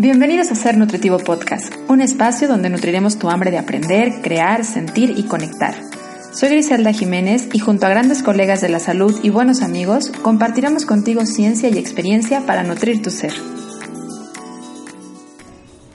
Bienvenidos a Ser Nutritivo Podcast, un espacio donde nutriremos tu hambre de aprender, crear, sentir y conectar. Soy Griselda Jiménez y junto a grandes colegas de la salud y buenos amigos, compartiremos contigo ciencia y experiencia para nutrir tu ser.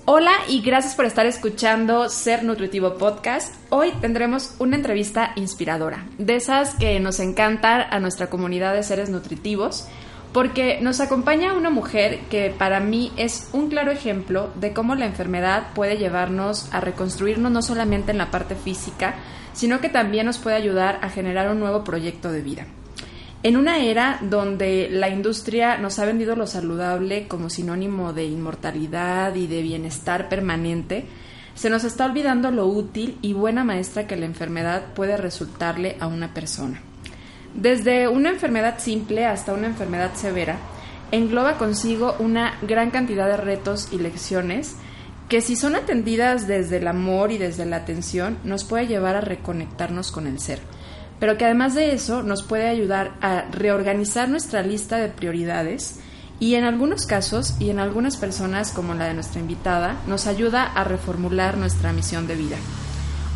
Hola y gracias por estar escuchando Ser Nutritivo Podcast. Hoy tendremos una entrevista inspiradora, de esas que nos encantan a nuestra comunidad de seres nutritivos porque nos acompaña una mujer que para mí es un claro ejemplo de cómo la enfermedad puede llevarnos a reconstruirnos no solamente en la parte física, sino que también nos puede ayudar a generar un nuevo proyecto de vida. En una era donde la industria nos ha vendido lo saludable como sinónimo de inmortalidad y de bienestar permanente, se nos está olvidando lo útil y buena maestra que la enfermedad puede resultarle a una persona. Desde una enfermedad simple hasta una enfermedad severa, engloba consigo una gran cantidad de retos y lecciones que si son atendidas desde el amor y desde la atención, nos puede llevar a reconectarnos con el ser. Pero que además de eso nos puede ayudar a reorganizar nuestra lista de prioridades y en algunos casos y en algunas personas como la de nuestra invitada, nos ayuda a reformular nuestra misión de vida.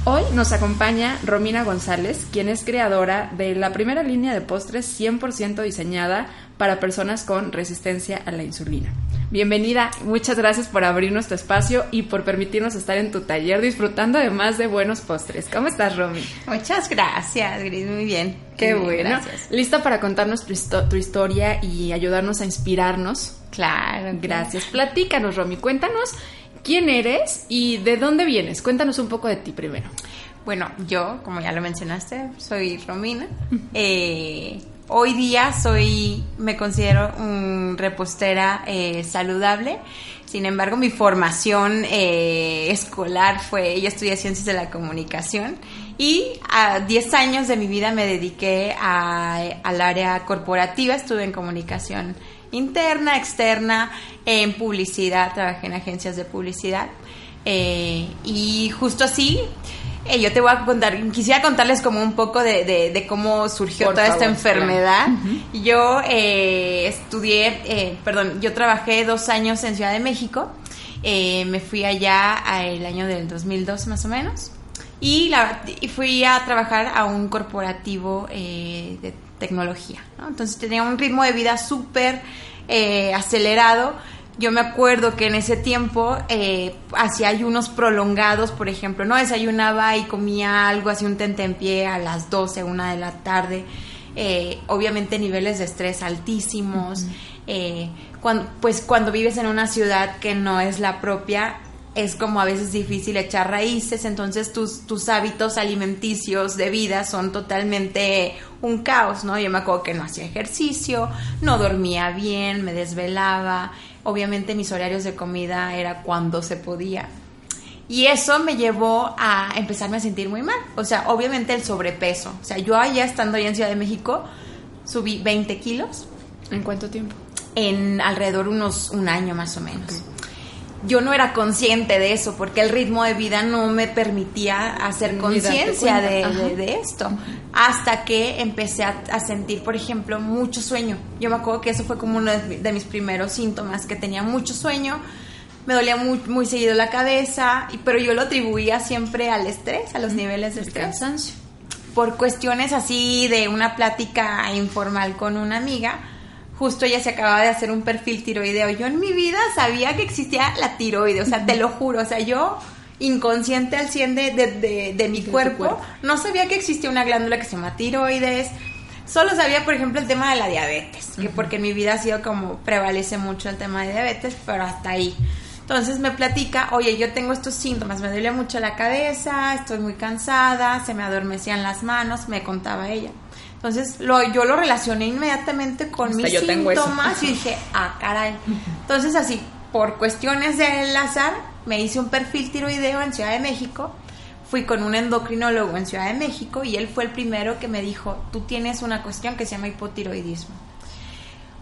Hoy nos acompaña Romina González, quien es creadora de la primera línea de postres 100% diseñada para personas con resistencia a la insulina. Bienvenida, muchas gracias por abrir nuestro espacio y por permitirnos estar en tu taller disfrutando además de buenos postres. ¿Cómo estás, Romy? Muchas gracias, Gris, muy bien. Qué bueno. ¿Lista para contarnos tu, historia y ayudarnos a inspirarnos? Claro. Gracias. Platícanos, Romy, cuéntanos quién eres y de dónde vienes. Cuéntanos un poco de ti primero. Bueno, yo, como ya lo mencionaste, soy Romina. Eh, hoy día soy, me considero un repostera eh, saludable. Sin embargo, mi formación eh, escolar fue, yo estudié ciencias de la comunicación y a 10 años de mi vida me dediqué al área corporativa, estuve en comunicación interna, externa, en publicidad, trabajé en agencias de publicidad. Eh, y justo así, eh, yo te voy a contar, quisiera contarles como un poco de, cómo surgió toda esta enfermedad. Yo eh, estudié, perdón, yo trabajé dos años en Ciudad de México. me fui allá el año del 2002 más o menos. Y, la, y fui a trabajar a un corporativo de tecnología. Entonces tenía un ritmo de vida súper eh, acelerado. Yo me acuerdo que en ese tiempo eh, hacía ayunos prolongados, por ejemplo, no desayunaba y comía algo, hacía un tentempié a las 12, una de la tarde. Eh, obviamente niveles de estrés altísimos. pues cuando vives en una ciudad que no es la propia, es como a veces difícil echar raíces, entonces tus, tus hábitos alimenticios de vida son totalmente un caos, ¿no? Yo me acuerdo que no hacía ejercicio, no dormía bien, me desvelaba, obviamente mis horarios de comida era cuando se podía. Y eso me llevó a empezarme a sentir muy mal. O sea, obviamente el sobrepeso. O sea, yo allá estando allá en Ciudad de México, subí 20 kilos. ¿En cuánto tiempo? En alrededor unos un año más o menos yo no era consciente de eso porque el ritmo de vida no me permitía hacer conciencia de, esto. Hasta que empecé a, sentir, por ejemplo, mucho sueño. Yo me acuerdo que eso fue como uno de, mis primeros síntomas, que tenía mucho sueño, me dolía muy, muy seguido la cabeza, pero yo lo atribuía siempre al estrés, a los niveles de estrés. Cansancio. Por cuestiones así de una plática informal con una amiga, justo ella se acababa de hacer un perfil tiroideo. Yo en mi vida sabía que existía la tiroide, o sea, te lo juro, o sea, yo inconsciente al 100 de, de, mi cuerpo, no sabía que existía una glándula que se llama tiroides. Solo sabía, por ejemplo, el tema de la diabetes, que porque en mi vida ha sido como prevalece mucho el tema de diabetes, pero hasta ahí. Entonces me platica, oye, yo tengo estos síntomas, me duele mucho la cabeza, estoy muy cansada, se me adormecían las manos, me contaba ella. Entonces lo, yo lo relacioné inmediatamente con mis síntomas y dije, ah, caray. Entonces así, por cuestiones del azar, me hice un perfil tiroideo en Ciudad de México. Fui con un endocrinólogo en Ciudad de México y él fue el primero que me dijo, tú tienes una cuestión que se llama hipotiroidismo.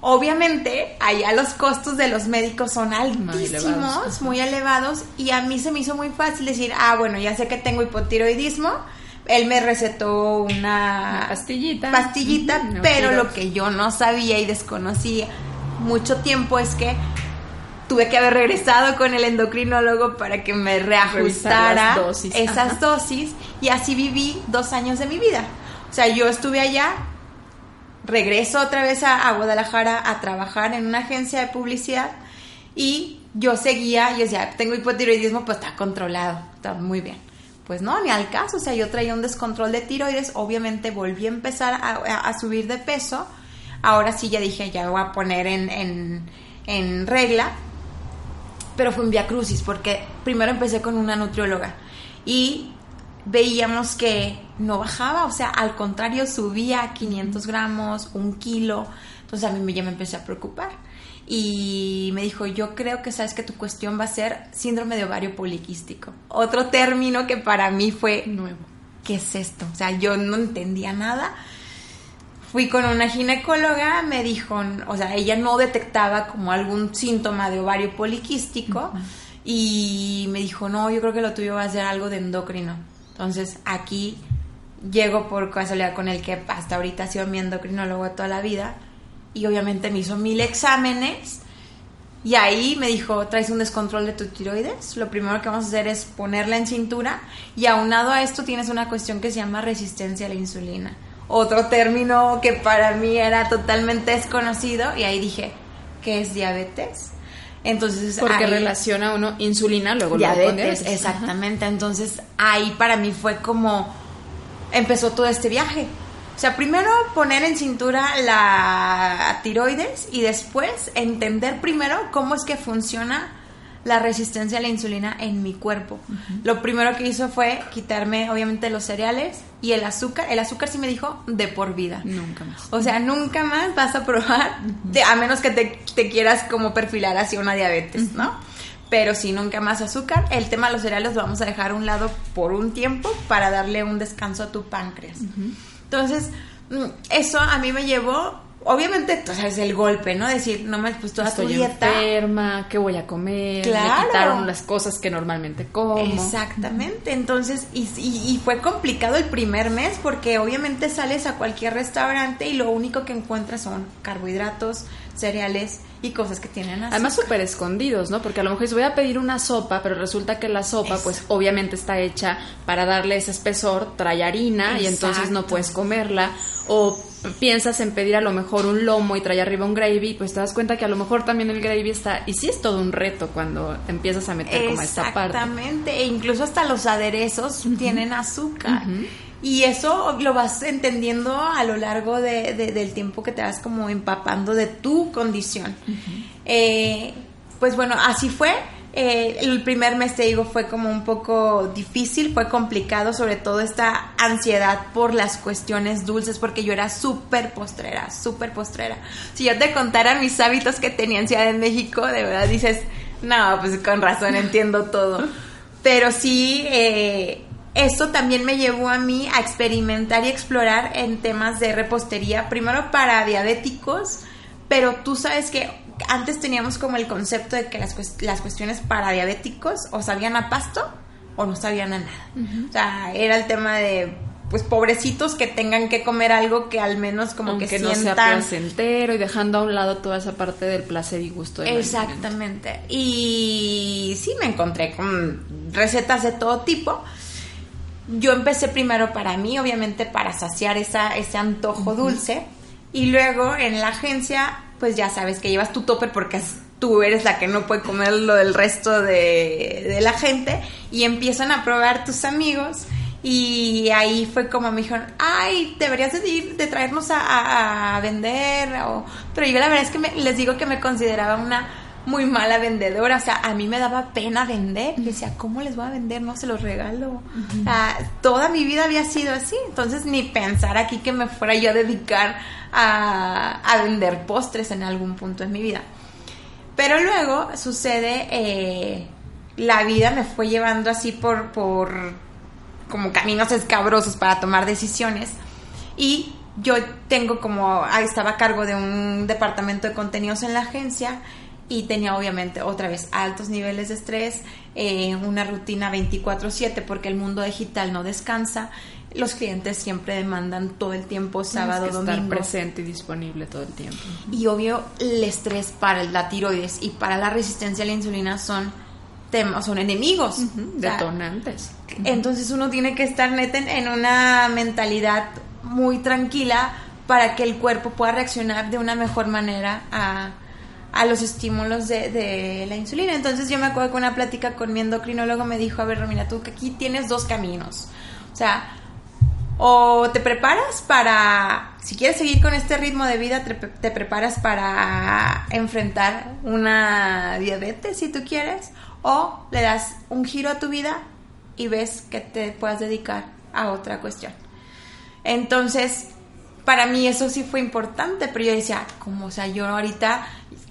Obviamente, allá los costos de los médicos son altísimos, muy elevados, y a mí se me hizo muy fácil decir, ah, bueno, ya sé que tengo hipotiroidismo, él me recetó una, pastillita, pastillita pero lo que yo no sabía y desconocía mucho tiempo es que tuve que haber regresado con el endocrinólogo para que me reajustara dosis. esas dosis y así viví dos años de mi vida. O sea, yo estuve allá, regreso otra vez a, Guadalajara a trabajar en una agencia de publicidad y yo seguía, y decía, tengo hipotiroidismo, pues está controlado, está muy bien. Pues no, ni al caso, o sea, yo traía un descontrol de tiroides, obviamente volví a empezar a, subir de peso, ahora sí ya dije, ya voy a poner en, en, en regla, pero fue un via crucis, porque primero empecé con una nutrióloga y veíamos que no bajaba, o sea, al contrario, subía 500 gramos, un kilo, entonces a mí ya me empecé a preocupar. Y me dijo, yo creo que sabes que tu cuestión va a ser síndrome de ovario poliquístico. Otro término que para mí fue Nuevo. ¿qué es esto? O sea, yo no entendía nada. Fui con una ginecóloga, me dijo, o sea, ella no detectaba como algún síntoma de ovario poliquístico y me dijo, no, yo creo que lo tuyo va a ser algo de endocrino. Entonces, aquí llego por casualidad con el que hasta ahorita ha sido mi endocrinólogo toda la vida y obviamente me hizo mil exámenes y ahí me dijo, traes un descontrol de tu tiroides. Lo primero que vamos a hacer es ponerla en cintura. Y aunado a esto tienes una cuestión que se llama resistencia a la insulina. Otro término que para mí era totalmente desconocido. Y ahí dije, ¿qué es diabetes? Entonces, Porque ahí- relaciona uno insulina, luego luego con diabetes, diabetes. exactamente. Entonces ahí para mí fue como empezó todo este viaje. O sea, primero poner en cintura la tiroides y después entender primero cómo es que funciona la resistencia a la insulina en mi cuerpo. Lo primero que hizo fue quitarme obviamente los cereales y el azúcar. El azúcar sí me dijo de por vida. Nunca más. O sea, nunca más vas a probar, de- a menos que te, te quieras como perfilar hacia una diabetes, ¿no? Pero sí, nunca más azúcar. El tema de los cereales lo vamos a dejar a un lado por un tiempo para darle un descanso a tu páncreas. Entonces, mm, eso a mí me llevó, obviamente, tú sabes, el golpe, ¿no? Decir, no me pues toda tu Estoy dieta. enferma, ¿qué voy a comer? Claro. Me quitaron las cosas que normalmente como. Exactamente, entonces, y, y- y fue complicado el primer mes porque obviamente sales a cualquier restaurante y lo único que encuentras son carbohidratos, cereales y cosas que tienen azúcar. Además súper escondidos, ¿no? Porque a lo mejor dices, voy a pedir una sopa, pero resulta que la sopa, Es- pues obviamente está hecha para darle ese espesor, trae harina y entonces no puedes comerla. O piensas en pedir a lo mejor un lomo y trae arriba un gravy, pues te das cuenta que a lo mejor también el gravy está... Y sí es todo un reto cuando te empiezas a meter como a esta parte. Exactamente, e incluso hasta los aderezos tienen azúcar. Y eso lo vas entendiendo a lo largo de- de- del tiempo que te vas como empapando de tu condición. Eh, pues bueno, así fue. Eh, el primer mes, te digo, fue como un poco difícil, fue complicado, sobre todo esta ansiedad por las cuestiones dulces, porque yo era súper postrera, súper postrera. Si yo te contara mis hábitos que tenía en Ciudad de México, de verdad dices, no, pues con razón entiendo todo. Pero sí, eh, esto también me llevó a mí a experimentar y explorar en temas de repostería, primero para diabéticos, pero tú sabes que antes teníamos como el concepto de que las, las cuestiones para diabéticos o sabían a pasto o no sabían a nada. O sea, era el tema de pues pobrecitos que tengan que comer algo que al menos como Aunque que no sea sientan placentero y dejando a un lado toda esa parte del placer y gusto del alimento. Exactamente. Y sí me encontré con recetas de todo tipo. Yo empecé primero para mí, obviamente para saciar esa, ese antojo dulce. Y luego en la agencia, pues ya sabes que llevas tu topper porque tú eres la que no puede comer lo del resto de, de la gente. Y empiezan a probar tus amigos. Y ahí fue como me dijeron, ay, deberías de, ir, de traernos a, a- a vender. o- Pero yo la verdad es que me- les digo que me consideraba una muy mala vendedora. O sea, a mí me daba pena vender. Y decía, ¿cómo les voy a vender? No se los regalo. O sea, toda mi vida había sido así. Entonces, ni pensar aquí que me fuera yo a dedicar a, a vender postres en algún punto de mi vida. Pero luego sucede, eh, la vida me fue llevando así por, por como caminos escabrosos para tomar decisiones. Y yo tengo como, estaba a cargo de un departamento de contenidos en la agencia y tenía obviamente otra vez altos niveles de estrés, eh, una rutina 24/7 porque el mundo digital no descansa. Los clientes siempre demandan todo el tiempo, sábado, Tienes que domingo. Estar presente y disponible todo el tiempo. Y obvio, el estrés para la tiroides y para la resistencia a la insulina son temas, son enemigos. O sea, Detonantes. entonces uno tiene que estar neta en- en una mentalidad muy tranquila para que el cuerpo pueda reaccionar de una mejor manera a, a los estímulos de, la insulina. Entonces yo me acuerdo que una plática con mi endocrinólogo me dijo, a ver Romina, tú que aquí tienes dos caminos. O sea, o te preparas para, si quieres seguir con este ritmo de vida, te, te preparas para enfrentar una diabetes si tú quieres, o le das un giro a tu vida y ves que te puedas dedicar a otra cuestión. Entonces, para mí eso sí fue importante, pero yo decía, como, o sea, yo ahorita,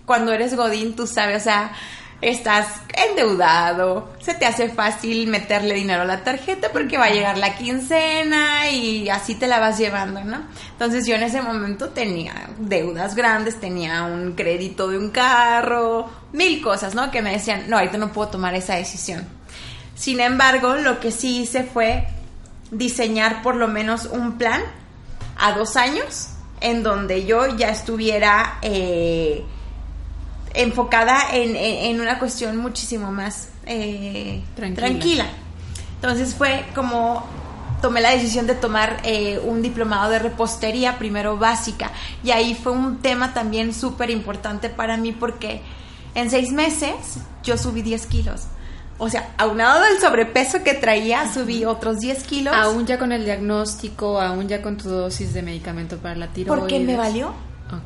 cuando eres Godín, tú sabes, o sea, estás endeudado, se te hace fácil meterle dinero a la tarjeta porque va a llegar la quincena y así te la vas llevando, ¿no? Entonces yo en ese momento tenía deudas grandes, tenía un crédito de un carro, mil cosas, ¿no? Que me decían, no, ahorita no puedo tomar esa decisión. Sin embargo, lo que sí hice fue diseñar por lo menos un plan a dos años en donde yo ya estuviera eh, enfocada en, en- en una cuestión muchísimo más eh, Tranquila. tranquila. Entonces fue como tomé la decisión de tomar eh, un diplomado de repostería, primero básica, y ahí fue un tema también súper importante para mí porque en seis meses yo subí 10 kilos. O sea, aunado del sobrepeso que traía, subí otros 10 kilos. Aún ya con el diagnóstico, aún ya con tu dosis de medicamento para la tiroides. Porque me valió.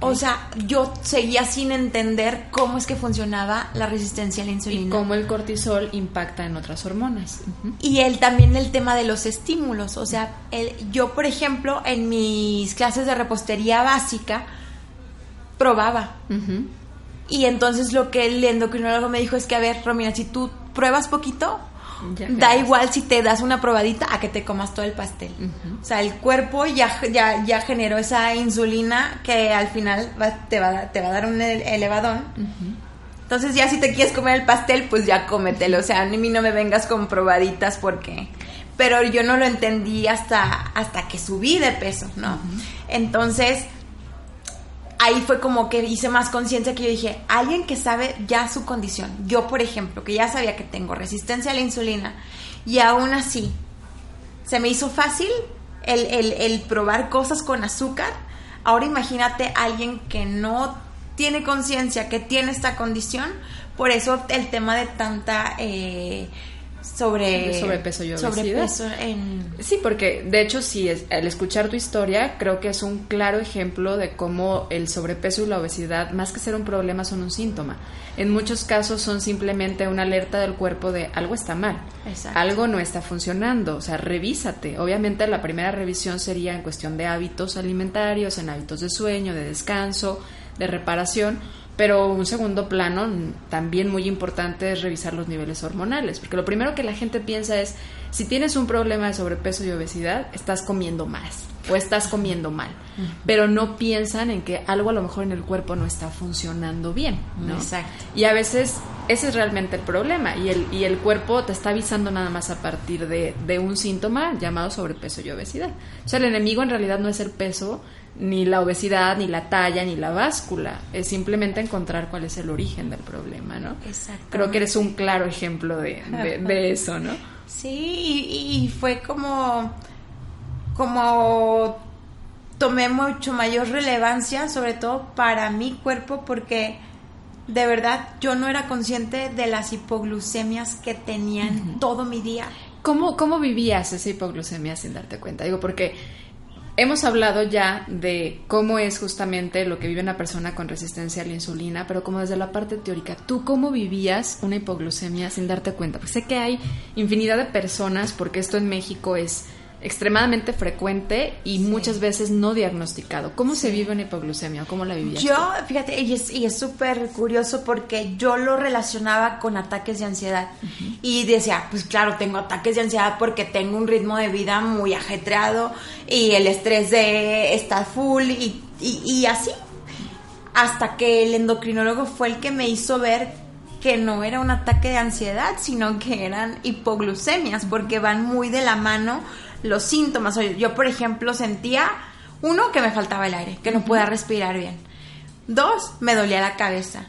O sea, yo seguía sin entender cómo es que funcionaba la resistencia a la y insulina. cómo el cortisol impacta en otras hormonas. Y el, también el tema de los estímulos. O sea, el, yo, por ejemplo, en mis clases de repostería básica, probaba. Y entonces lo que el endocrinólogo me dijo es que, a ver, Romina, si tú pruebas poquito, Ya da igual si te das una probadita a que te comas todo el pastel. O sea, el cuerpo ya, ya, ya generó esa insulina que al final va- te, va, a dar- te va a dar un ele- elevadón. Entonces ya si te quieres comer el pastel, pues ya cómetelo. O sea, a mí no me vengas con probaditas porque... Pero yo no lo entendí hasta, hasta que subí de peso, ¿no? Entonces, ahí fue como que hice más conciencia que yo dije, alguien que sabe ya su condición, yo por ejemplo, que ya sabía que tengo resistencia a la insulina y aún así se me hizo fácil el, el- probar cosas con azúcar, ahora imagínate alguien que no tiene conciencia, que tiene esta condición, por eso el tema de tanta... eh, sobre sobrepeso y obesidad. sobrepeso en Sí, porque de hecho, sí, es, al escuchar tu historia, creo que es un claro ejemplo de cómo el sobrepeso y la obesidad, más que ser un problema, son un síntoma. En muchos casos son simplemente una alerta del cuerpo de algo está mal, Exacto. algo no está funcionando, o sea, revísate. Obviamente la primera revisión sería en cuestión de hábitos alimentarios, en hábitos de sueño, de descanso, de reparación, pero un segundo plano también muy importante es revisar los niveles hormonales, porque lo primero que la gente piensa es, si tienes un problema de sobrepeso y obesidad, estás comiendo más o estás comiendo mal, pero no piensan en que algo a lo mejor en el cuerpo no está funcionando bien, ¿no? Exacto. Y a veces ese es realmente el problema y el, y el cuerpo te está avisando nada más a partir de, de un síntoma llamado sobrepeso y obesidad. O sea, el enemigo en realidad no es el peso, ni la obesidad, ni la talla, ni la báscula. Es simplemente encontrar cuál es el origen del problema, ¿no? Exactamente. Creo que eres un claro ejemplo de, de- de eso, ¿no? Sí, y, y fue como, como tomé mucho mayor relevancia, sobre todo para mi cuerpo, porque de verdad yo no era consciente de las hipoglucemias que tenían todo mi día. ¿Cómo, ¿Cómo vivías esa hipoglucemia sin darte cuenta? Digo, porque hemos hablado ya de cómo es justamente lo que vive una persona con resistencia a la insulina, pero como desde la parte teórica, ¿tú cómo vivías una hipoglucemia sin darte cuenta? Porque sé que hay infinidad de personas, porque esto en México es extremadamente frecuente y muchas veces no diagnosticado. ¿Cómo se vive una hipoglucemia o cómo la vivías? Yo, fíjate, y es y es súper curioso porque yo lo relacionaba con ataques de ansiedad. Y decía, pues claro, tengo ataques de ansiedad porque tengo un ritmo de vida muy ajetreado y el estrés de estar full y, y, y así. hasta que el endocrinólogo fue el que me hizo ver que no era un ataque de ansiedad, sino que eran hipoglucemias, porque van muy de la mano los síntomas. Yo, por ejemplo, sentía, uno, que me faltaba el aire, que no podía respirar bien. Dos, me dolía la cabeza.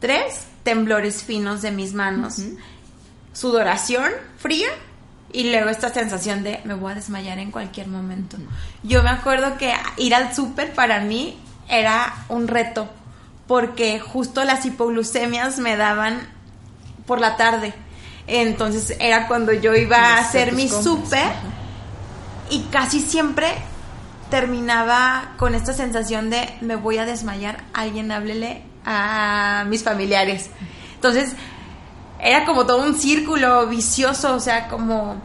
Tres, temblores finos de mis manos. Sudoración fría y luego esta sensación de me voy a desmayar en cualquier momento. Yo me acuerdo que ir al súper para mí era un reto porque justo las hipoglucemias me daban por la tarde. Entonces era cuando yo iba a hacer mi súper y casi siempre terminaba con esta sensación de me voy a desmayar, alguien háblele a mis familiares. Entonces era como todo un círculo vicioso, o sea, como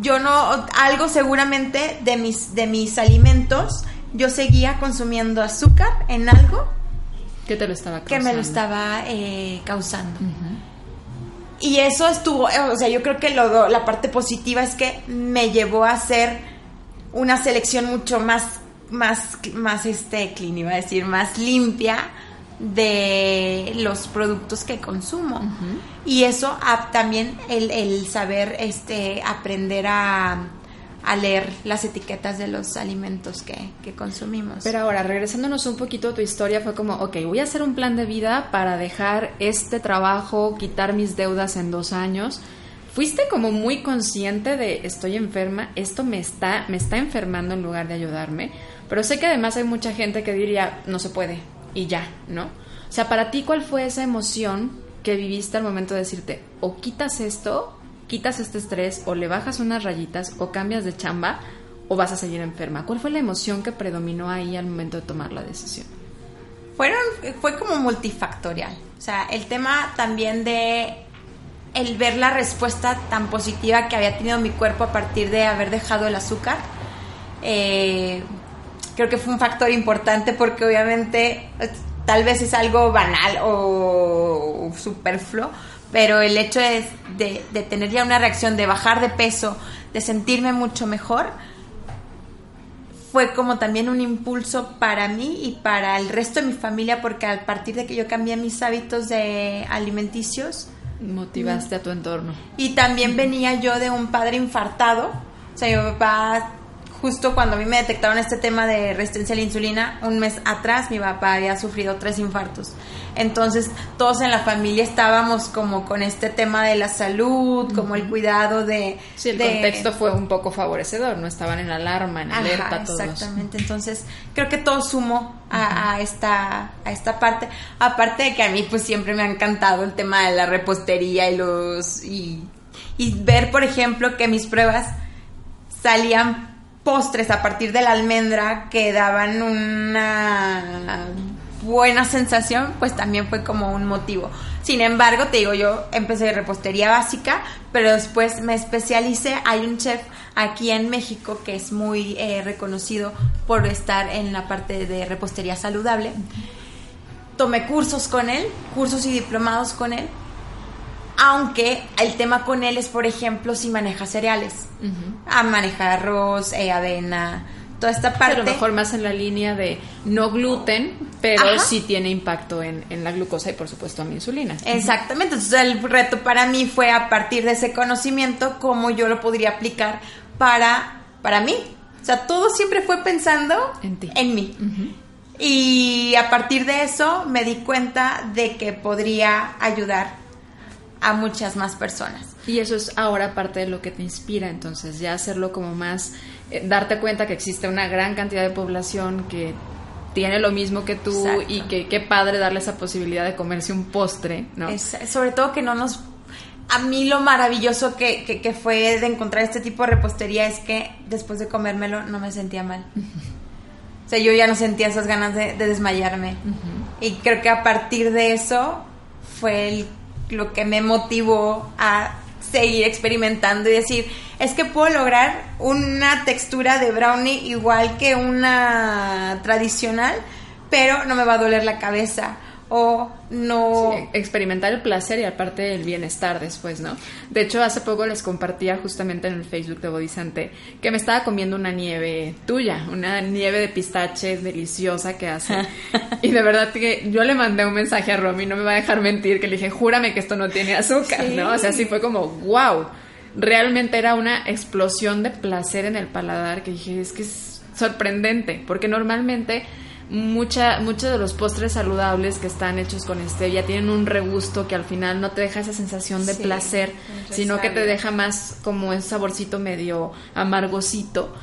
yo no, algo seguramente de mis, de mis alimentos yo seguía consumiendo azúcar en algo que te lo estaba que me lo estaba eh, causando. Y eso estuvo, o sea, yo creo que lo, la parte positiva es que me llevó a hacer una selección mucho más, más, más este, clean, iba a decir, más limpia de los productos que consumo. Y eso también el, el, saber este, aprender a, a leer las etiquetas de los alimentos que, consumimos. Pero ahora, regresándonos un poquito a tu historia, fue como, ok, voy a hacer un plan de vida para dejar este trabajo, quitar mis deudas en dos años. Fuiste como muy consciente de estoy enferma, esto me está, me está enfermando en lugar de ayudarme, pero sé que además hay mucha gente que diría no se puede y ya, ¿no? O sea, para ti, ¿cuál fue esa emoción que viviste al momento de decirte o quitas esto quitas este estrés o le bajas unas rayitas o cambias de chamba o vas a seguir enferma? ¿Cuál fue la emoción que predominó ahí al momento de tomar la decisión? Fue como multifactorial. O sea, el tema también de el ver la respuesta tan positiva que había tenido mi cuerpo a partir de haber dejado el azúcar. Eh, creo que fue un factor importante porque obviamente tal vez es algo banal o superfluo, pero el hecho de, de, tener ya una reacción, de bajar de peso, de sentirme mucho mejor, fue como también un impulso para mí y para el resto de mi familia, porque a partir de que yo cambié mis hábitos de alimenticios, motivaste a tu entorno. Y también venía yo de un padre infartado, o sea, mi papá justo cuando a mí me detectaron este tema de resistencia a la insulina, un mes atrás mi papá había sufrido tres infartos. Entonces todos en la familia estábamos como con este tema de la salud, como el cuidado de... Sí, el contexto fue un poco favorecedor, no estaban en alarma, en alerta todos. Exactamente, entonces creo que todo sumo a, esta, a esta parte. Aparte de que a mí pues siempre me ha encantado el tema de la repostería y los... y, y ver, por ejemplo, que mis pruebas salían postres a partir de la almendra que daban una buena sensación, pues también fue como un motivo. Sin embargo, te digo, yo empecé de repostería básica, pero después me especialicé. Hay un chef aquí en México que es muy eh, reconocido por estar en la parte de repostería saludable. Tomé cursos con él, cursos y diplomados con él, aunque el tema con él es, por ejemplo, si maneja cereales. A manejar arroz, eh, avena, toda esta parte. Pero mejor más en la línea de no gluten, pero sí tiene impacto en, la glucosa y por supuesto en la insulina. Exactamente. Entonces el reto para mí fue a partir de ese conocimiento cómo yo lo podría aplicar para, para mí. O sea, todo siempre fue pensando en, ti. en mí. Y a partir de eso me di cuenta de que podría ayudar a muchas más personas. Y eso es ahora parte de lo que te inspira, entonces, ya hacerlo como más, eh, darte cuenta que existe una gran cantidad de población que tiene lo mismo que tú y que qué padre darle esa posibilidad de comerse un postre, ¿no? sobre todo que no nos... A mí lo maravilloso que, que, fue de encontrar este tipo de repostería es que después de comérmelo no me sentía mal. O sea, yo ya no sentía esas ganas de, desmayarme. Y creo que a partir de eso fue el lo que me motivó a seguir experimentando y decir, es que puedo lograr una textura de brownie igual que una tradicional, pero no me va a doler la cabeza. O no... experimentar el placer y aparte el bienestar después, ¿no? De hecho, hace poco les compartía justamente en el Facebook de Bodisante que me estaba comiendo una nieve tuya, una nieve de pistache deliciosa que hace. y de verdad que yo le mandé un mensaje a Romy, no me va a dejar mentir, que le dije, júrame que esto no tiene azúcar, ¿no? O sea, sí fue como, wow. Realmente era una explosión de placer en el paladar que dije, es que es sorprendente, porque normalmente mucha, muchos de los postres saludables que están hechos con stevia tienen un regusto que al final no te deja esa sensación de placer, sino que te deja más como un saborcito medio amargosito.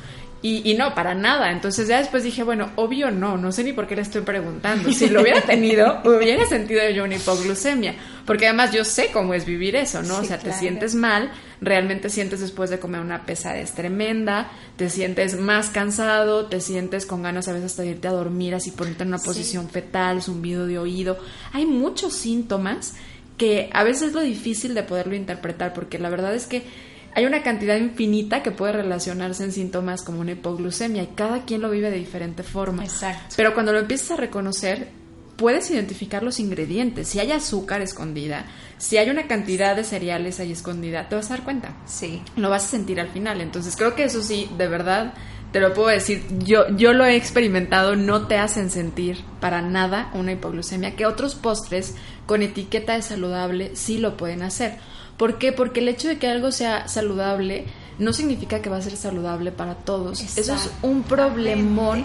Y, y, no, para nada. Entonces ya después dije, bueno, obvio no, no sé ni por qué le estoy preguntando. Si lo hubiera tenido, hubiera sentido yo una hipoglucemia. Porque además yo sé cómo es vivir eso, ¿no? o sea, te sientes mal, realmente sientes después de comer una pesadez tremenda, te sientes más cansado, te sientes con ganas a veces hasta de irte a dormir, así ponerte en una posición fetal, zumbido de oído. Hay muchos síntomas que a veces es lo difícil de poderlo interpretar, porque la verdad es que hay una cantidad infinita que puede relacionarse en síntomas como una hipoglucemia y cada quien lo vive de diferente forma. Exacto. Pero cuando lo empiezas a reconocer, puedes identificar los ingredientes. Si hay azúcar escondida, si hay una cantidad de cereales ahí escondida, te vas a dar cuenta. Sí. Lo vas a sentir al final. Entonces creo que eso sí, de verdad, te lo puedo decir. Yo, yo lo he experimentado, no te hacen sentir para nada una hipoglucemia, que otros postres con etiqueta de saludable sí lo pueden hacer. ¿Por qué? Porque el hecho de que algo sea saludable no significa que va a ser saludable para todos. Eso es un problemón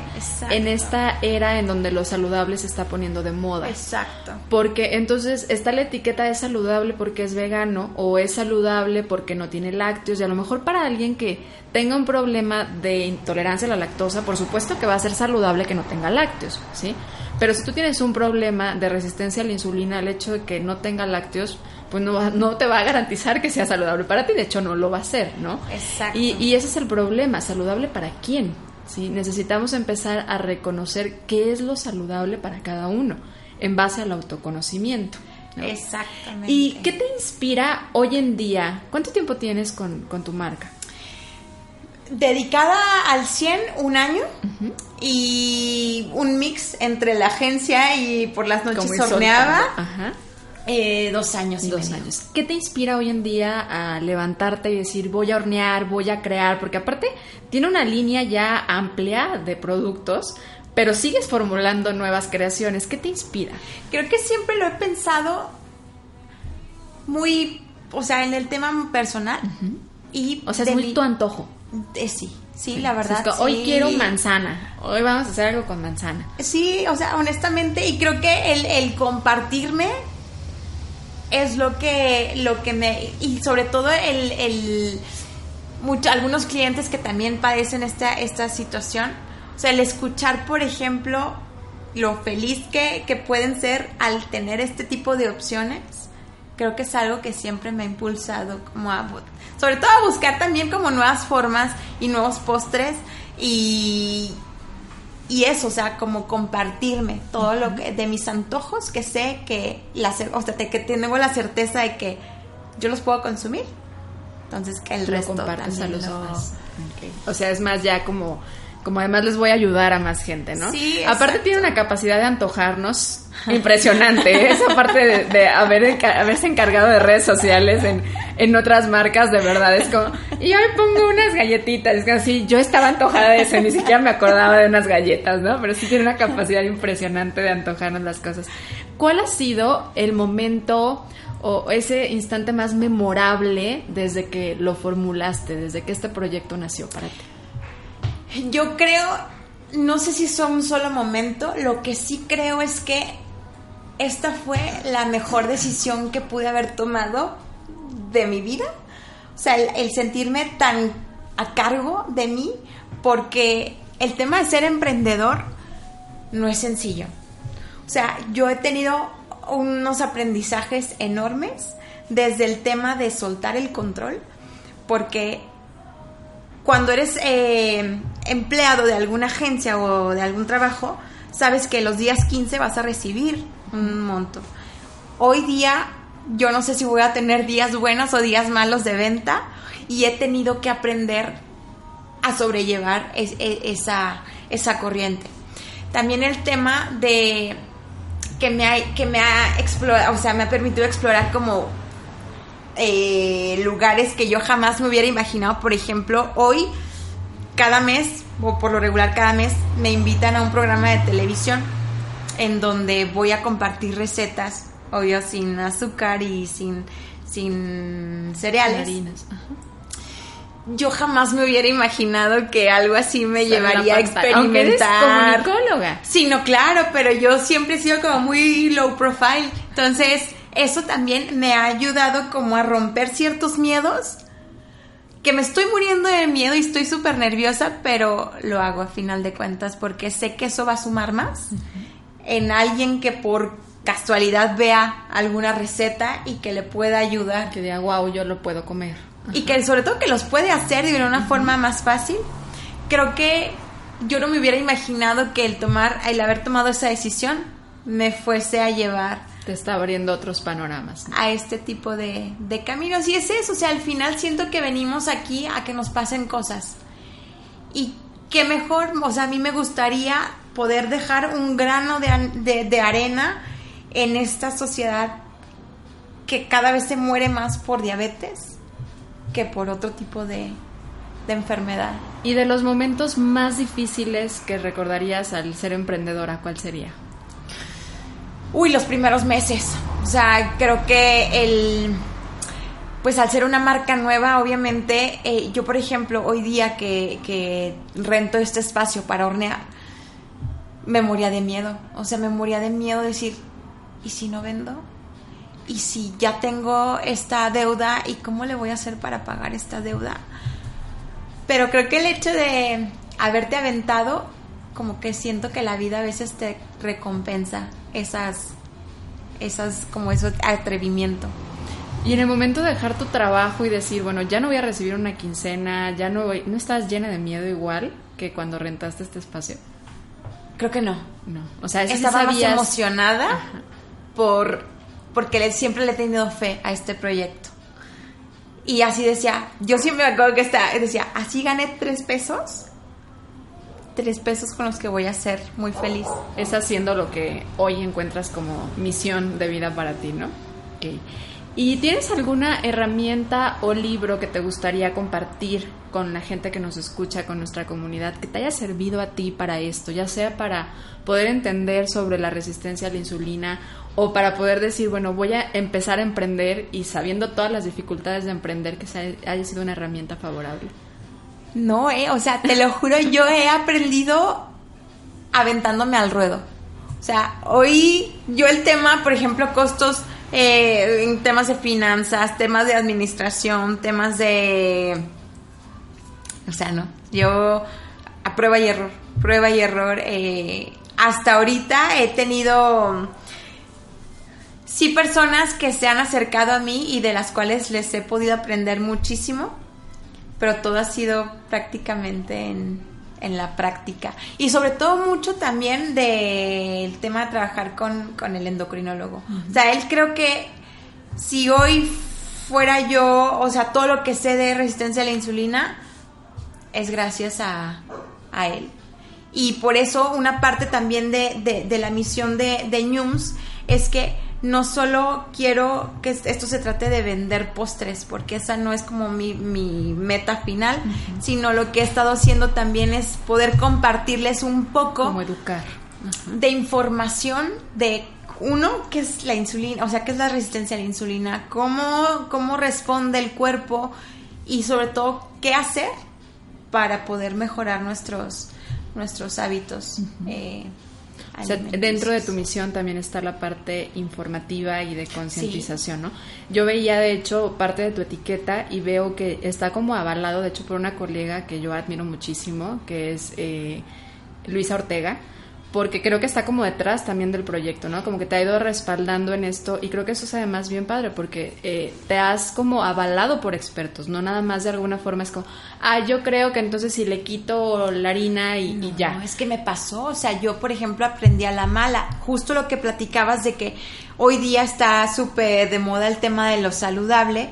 en esta era en donde lo saludable se está poniendo de moda. Exacto. Porque entonces está la etiqueta de saludable porque es vegano o es saludable porque no tiene lácteos y a lo mejor para alguien que tenga un problema de intolerancia a la lactosa, por supuesto que va a ser saludable que no tenga lácteos, ¿sí? Pero si tú tienes un problema de resistencia a la insulina, el hecho de que no tenga lácteos, pues no, no te va a garantizar que sea saludable para ti, de hecho no lo va a ser, ¿no? Exacto. Y, y ese es el problema, ¿saludable para quién? ¿Sí? Necesitamos empezar a reconocer qué es lo saludable para cada uno en base al autoconocimiento. Exactamente. ¿Y qué te inspira hoy en día? ¿Cuánto tiempo tienes con, con tu marca? Dedicada al 100, un año. Y un mix entre la agencia y por las noches horneaba. Ajá. Eh, dos años y dos años. ¿Qué te inspira hoy en día a levantarte y decir voy a hornear, voy a crear? Porque aparte tiene una línea ya amplia de productos, pero sigues formulando nuevas creaciones. ¿Qué te inspira? Creo que siempre lo he pensado muy, o sea, en el tema personal. y o sea, es muy tu antojo. Eh, sí, sí, la verdad. Hoy quiero manzana, hoy vamos a hacer algo con manzana. Sí, o sea, honestamente, y creo que el, el compartirme es lo que, lo que me... Y sobre todo el... el mucho, algunos clientes que también padecen esta, esta situación. O sea, el escuchar, por ejemplo, lo feliz que, que pueden ser al tener este tipo de opciones, creo que es algo que siempre me ha impulsado como a, sobre todo a buscar también como nuevas formas y nuevos postres y, y eso, o sea, como compartirme todo lo que de mis antojos que sé que la o sea, que tengo la certeza de que yo los puedo consumir. Entonces, que el lo resto compartes a los demás. O sea, es más ya como como además les voy a ayudar a más gente, ¿no? Sí, Aparte tiene una capacidad de antojarnos impresionante, ¿eh? esa parte de, de haber, haberse encargado de redes sociales en, en, otras marcas, de verdad, es como, y hoy pongo unas galletitas, es que así, yo estaba antojada de eso, ni siquiera me acordaba de unas galletas, ¿no? Pero sí tiene una capacidad impresionante de antojarnos las cosas. ¿Cuál ha sido el momento o ese instante más memorable desde que lo formulaste, desde que este proyecto nació para ti? Yo creo, no sé si son un solo momento, lo que sí creo es que esta fue la mejor decisión que pude haber tomado de mi vida. O sea, el, sentirme tan a cargo de mí, porque el tema de ser emprendedor no es sencillo. O sea, yo he tenido unos aprendizajes enormes desde el tema de soltar el control, porque cuando eres eh, empleado de alguna agencia o de algún trabajo, sabes que los días 15 vas a recibir un monto. Hoy día yo no sé si voy a tener días buenos o días malos de venta y he tenido que aprender a sobrellevar esa, esa corriente. También el tema de que me ha, que me ha explorado, o sea, me ha permitido explorar como eh, lugares que yo jamás me hubiera imaginado. Por ejemplo, hoy, cada mes, o por lo regular cada mes, me invitan a un programa de televisión en donde voy a compartir recetas, obvio, sin azúcar y sin, sin cereales. Harinas. Yo jamás me hubiera imaginado que algo así me llevaría a eres experimentar. comunicóloga. Sí, no, claro, pero yo siempre he sido como muy low profile. Entonces, eso también me ha ayudado como a romper ciertos miedos. Que me estoy muriendo de miedo y estoy súper nerviosa, pero lo hago a final de cuentas porque sé que eso va a sumar más en alguien que por casualidad vea alguna receta y que le pueda ayudar. Que diga, wow, yo lo puedo comer. Y que sobre todo que los puede hacer de una forma más fácil. Creo que yo no me hubiera imaginado que el tomar, el haber tomado esa decisión me fuese a llevar Te está abriendo otros panoramas. a este tipo de, de caminos. Y es eso, o sea, al final siento que venimos aquí a que nos pasen cosas. Y qué mejor, o sea, a mí me gustaría poder dejar un grano de, de- de arena en esta sociedad que cada vez se muere más por diabetes que por otro tipo de, de enfermedad. Y de los momentos más difíciles que recordarías al ser emprendedora, ¿cuál sería? Uy, los primeros meses. O sea, creo que el. Pues al ser una marca nueva, obviamente, eh, yo por ejemplo, hoy día que, que rento este espacio para hornear, me moría de miedo. O sea, me moría de miedo de decir, ¿y si no vendo? ¿Y si ya tengo esta deuda? ¿Y cómo le voy a hacer para pagar esta deuda? Pero creo que el hecho de haberte aventado, como que siento que la vida a veces te recompensa esas, esas, como ese atrevimiento. Y en el momento de dejar tu trabajo y decir, bueno, ya no voy a recibir una quincena, ya no voy, ¿no estás llena de miedo igual que cuando rentaste este espacio? Creo que no. No. O sea, sí Estaba más sabías- emocionada Ajá. por porque le- siempre le he tenido fe a este proyecto. Y así decía, yo siempre me acuerdo que está, decía, así gané tres pesos, tres pesos con los que voy a ser muy feliz. es haciendo lo que hoy encuentras como misión de vida para ti, ¿no? Ok. ¿Y tienes alguna herramienta o libro que te gustaría compartir con la gente que nos escucha, con nuestra comunidad, que te haya servido a ti para esto, ya sea para poder entender sobre la resistencia a la insulina o para poder decir, bueno, voy a empezar a emprender y sabiendo todas las dificultades de emprender, que haya sido una herramienta favorable? No, eh, o sea, te lo juro, yo he aprendido aventándome al ruedo. O sea, hoy yo el tema, por ejemplo, costos, eh, en temas de finanzas, temas de administración, temas de... O sea, no, yo a prueba y error, prueba y error. eh, hasta ahorita he tenido sí personas que se han acercado a mí y de las cuales les he podido aprender muchísimo, pero todo ha sido prácticamente en, en la práctica. Y sobre todo mucho también del tema de trabajar con, con el endocrinólogo. O sea, él creo que si hoy fuera yo, o sea, todo lo que sé de resistencia a la insulina es gracias a, a él. Y por eso una parte también de, de- de la misión de, de Ñums es que no solo quiero que esto se trate de vender postres, porque esa no es como mi, mi meta final, sino lo que he estado haciendo también es poder compartirles un poco Como educar. de información de uno, qué es la insulina, o sea, qué es la resistencia a la insulina, cómo, cómo responde el cuerpo y sobre todo qué hacer para poder mejorar nuestros, nuestros hábitos. eh, O sea, alimenticios. dentro de tu misión también está la parte informativa y de concientización, ¿no? Yo veía, de hecho, parte de tu etiqueta y veo que está como avalado, de hecho, por una colega que yo admiro muchísimo, que es eh, Luisa Ortega, porque creo que está como detrás también del proyecto, ¿no? Como que te ha ido respaldando en esto y creo que eso es además bien padre porque eh, te has como avalado por expertos, no nada más de alguna forma es como, ah, yo creo que entonces si le quito la harina y, y ya. No, es que me pasó, o sea, yo por ejemplo aprendí a la mala, justo lo que platicabas de que hoy día está súper de moda el tema de lo saludable,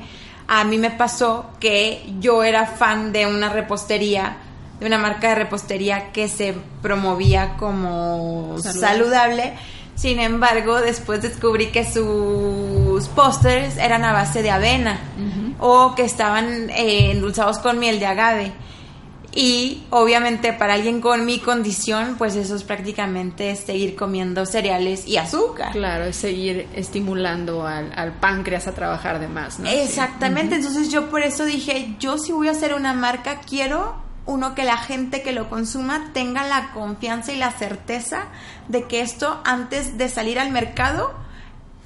a mí me pasó que yo era fan de una repostería, de una marca de repostería que se promovía como Saludable. saludable. Sin embargo, después descubrí que sus pósters eran a base de avena o que estaban eh, endulzados con miel de agave. Y obviamente para alguien con mi condición, pues eso es prácticamente seguir comiendo cereales y azúcar. Claro, es seguir estimulando al, páncreas a trabajar de más, ¿no? Exactamente, entonces yo por eso dije, yo si voy a hacer una marca, quiero uno que la gente que lo consuma tenga la confianza y la certeza de que esto antes de salir al mercado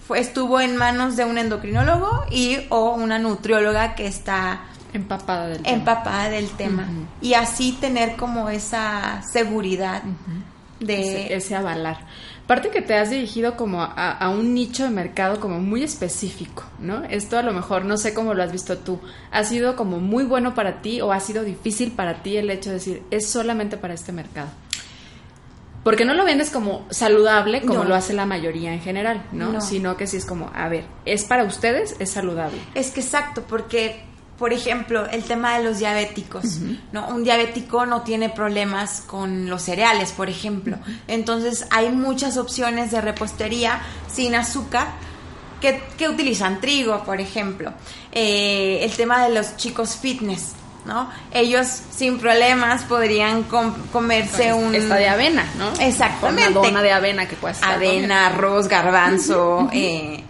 fue, estuvo en manos de un endocrinólogo y o una nutrióloga que está Empapada del tema. Empapada del tema. Y así tener como esa seguridad de... Ese, avalar. Aparte que te has dirigido como a, un nicho de mercado como muy específico, ¿no? Esto a lo mejor, no sé cómo lo has visto tú, ¿ha sido como muy bueno para ti o ha sido difícil para ti el hecho de decir, es solamente para este mercado? Porque no lo vendes como saludable como lo hace la mayoría en general, ¿no? Sino que sí es como, a ver, es para ustedes, es saludable. Es que exacto, porque por ejemplo, el tema de los diabéticos, ¿no? Un diabético no tiene problemas con los cereales, por ejemplo. Entonces, hay muchas opciones de repostería sin azúcar que, utilizan trigo, por ejemplo. Eh, el tema de los chicos fitness, ¿no? Ellos sin problemas podrían comerse pues, un... Esta de avena, ¿no? Exactamente. Una dona de avena que puedes Avena, arroz, garbanzo, eh,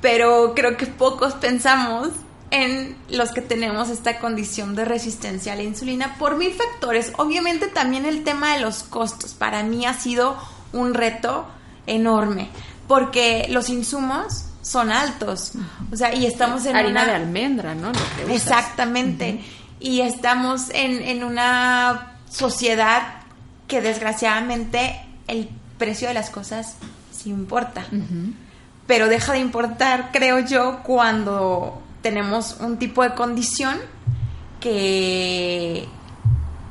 pero creo que pocos pensamos en los que tenemos esta condición de resistencia a la insulina por mil factores. Obviamente también el tema de los costos para mí ha sido un reto enorme porque los insumos son altos. O sea, y estamos en harina de almendra, ¿no? Exactamente. Y estamos en, una sociedad que desgraciadamente el precio de las cosas sí importa. Pero deja de importar, creo yo, cuando tenemos un tipo de condición que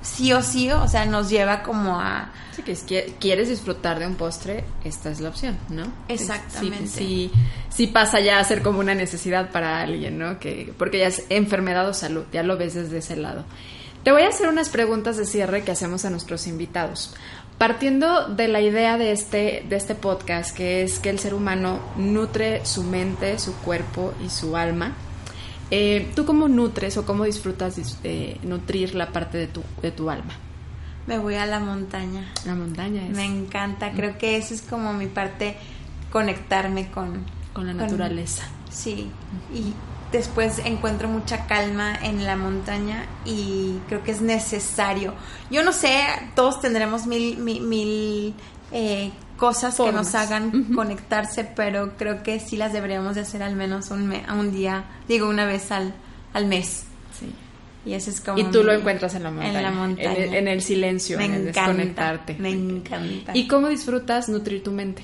sí o sí, o sea, nos lleva como a... Sí, que que quieres disfrutar de un postre, esta es la opción, ¿no? Exactamente. Sí, sí, pasa ya a ser como una necesidad para alguien, ¿no? Que, porque ya es enfermedad o salud, ya lo ves desde ese lado. Te voy a hacer unas preguntas de cierre que hacemos a nuestros invitados. Partiendo de la idea de este, de este podcast, que es que el ser humano nutre su mente, su cuerpo y su alma, eh, ¿Tú cómo nutres o cómo disfrutas de nutrir la parte de tu, de tu alma? Me voy a la montaña. La montaña es. Me encanta, creo que esa es como mi parte, conectarme con... Con la naturaleza. sí, y después encuentro mucha calma en la montaña y creo que es necesario. Yo no sé, todos tendremos mil, mil, eh, cosas que nos hagan conectarse, pero creo que sí las deberíamos de hacer al menos un, un día, digo una vez al, al mes. Sí. Y eso es como... Y tú lo encuentras en la montaña. En la montaña. En, el, silencio, en el desconectarte. Me encanta. ¿Y cómo disfrutas nutrir tu mente?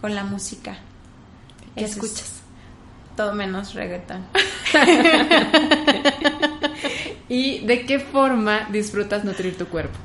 Con la música. ¿Qué escuchas? Todo menos reggaeton. ¿Y de qué forma disfrutas nutrir tu cuerpo?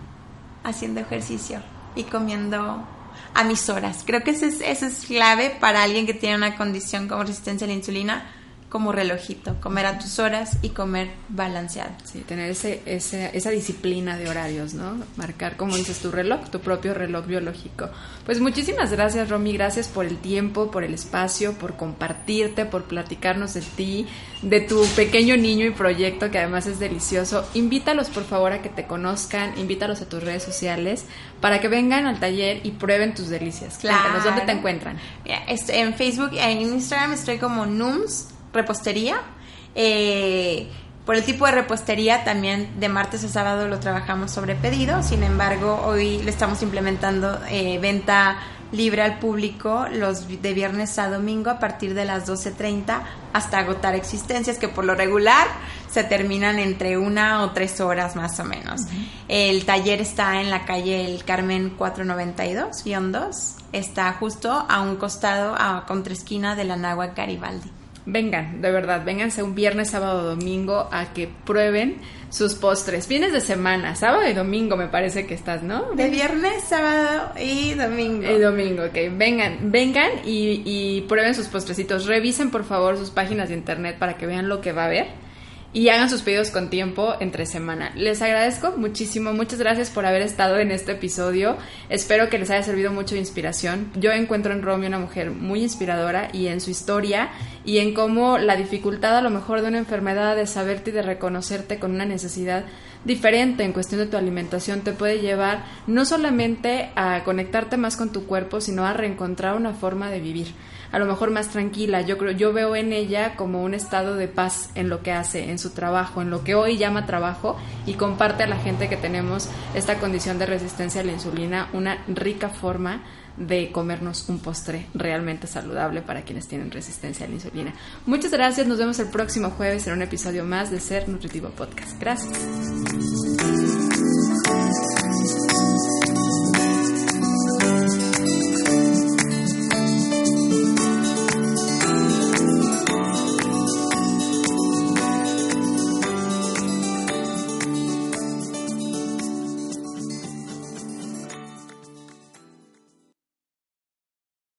Haciendo ejercicio y comiendo a mis horas. Creo que eso es, eso es clave para alguien que tiene una condición como resistencia a la insulina como relojito, comer a tus horas y comer balanceado. Sí, tener ese, esa disciplina de horarios, ¿no? Marcar, como dices, tu reloj, tu propio reloj biológico. Pues muchísimas gracias, Romy, gracias por el tiempo, por el espacio, por compartirte, por platicarnos de ti, de tu pequeño niño y proyecto que además es delicioso. Invítalos, por favor, a que te conozcan, invítalos a tus redes sociales para que vengan al taller y prueben tus delicias. Claro. ¿dónde te encuentran? En Facebook y en Instagram estoy como Nums repostería. Eh, por el tipo de repostería, también de martes a sábado lo trabajamos sobre pedido. Sin embargo, hoy le estamos implementando eh, venta libre al público los de viernes a domingo a partir de las 12.30 hasta agotar existencias que por lo regular se terminan entre una o tres horas más o menos. El taller está en la calle El Carmen 492-2. Está justo a un costado, a contraesquina de la Nagua Garibaldi vengan, de verdad, vénganse un viernes, sábado, domingo a que prueben sus postres. Fines de semana, sábado y domingo me parece que estás, ¿no? De viernes, sábado y domingo. Y domingo, ok. Vengan, vengan y, y prueben sus postrecitos. Revisen por favor sus páginas de internet para que vean lo que va a haber. Y hagan sus pedidos con tiempo entre semana. Les agradezco muchísimo, muchas gracias por haber estado en este episodio. Espero que les haya servido mucho de inspiración. Yo encuentro en Romy una mujer muy inspiradora y en su historia y en cómo la dificultad a lo mejor de una enfermedad, de saberte y de reconocerte con una necesidad diferente en cuestión de tu alimentación te puede llevar no solamente a conectarte más con tu cuerpo, sino a reencontrar una forma de vivir a lo mejor más tranquila. Yo creo, yo veo en ella como un estado de paz en lo que hace, en su trabajo, en lo que hoy llama trabajo y comparte a la gente que tenemos esta condición de resistencia a la insulina una rica forma de comernos un postre realmente saludable para quienes tienen resistencia a la insulina. Muchas gracias, nos vemos el próximo jueves en un episodio más de Ser Nutritivo Podcast. Gracias.